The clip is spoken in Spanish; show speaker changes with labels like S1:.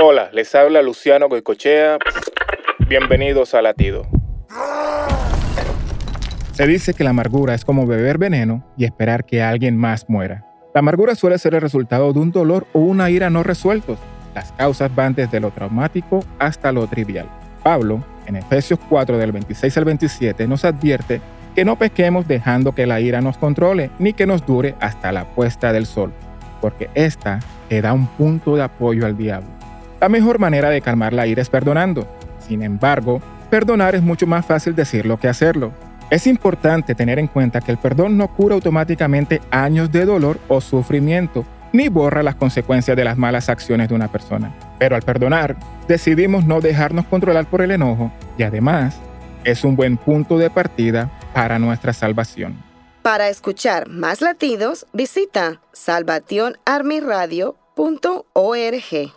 S1: Hola, les habla Luciano Goicochea. Bienvenidos a Latido. Se dice que la amargura es como beber veneno y esperar que alguien más muera. La amargura suele ser el resultado de un dolor o una ira no resueltos. Las causas van desde lo traumático hasta lo trivial. Pablo, en Efesios 4 del 26 al 27, nos advierte que no pequemos dejando que la ira nos controle, ni que nos dure hasta la puesta del sol, porque ésta te da un punto de apoyo al diablo. La mejor manera de calmar la ira es perdonando. Sin embargo, perdonar es mucho más fácil decirlo que hacerlo. Es importante tener en cuenta que el perdón no cura automáticamente años de dolor o sufrimiento, ni borra las consecuencias de las malas acciones de una persona. Pero al perdonar, decidimos no dejarnos controlar por el enojo y además es un buen punto de partida para nuestra salvación.
S2: Para escuchar más latidos, visita salvationarmyradio.org.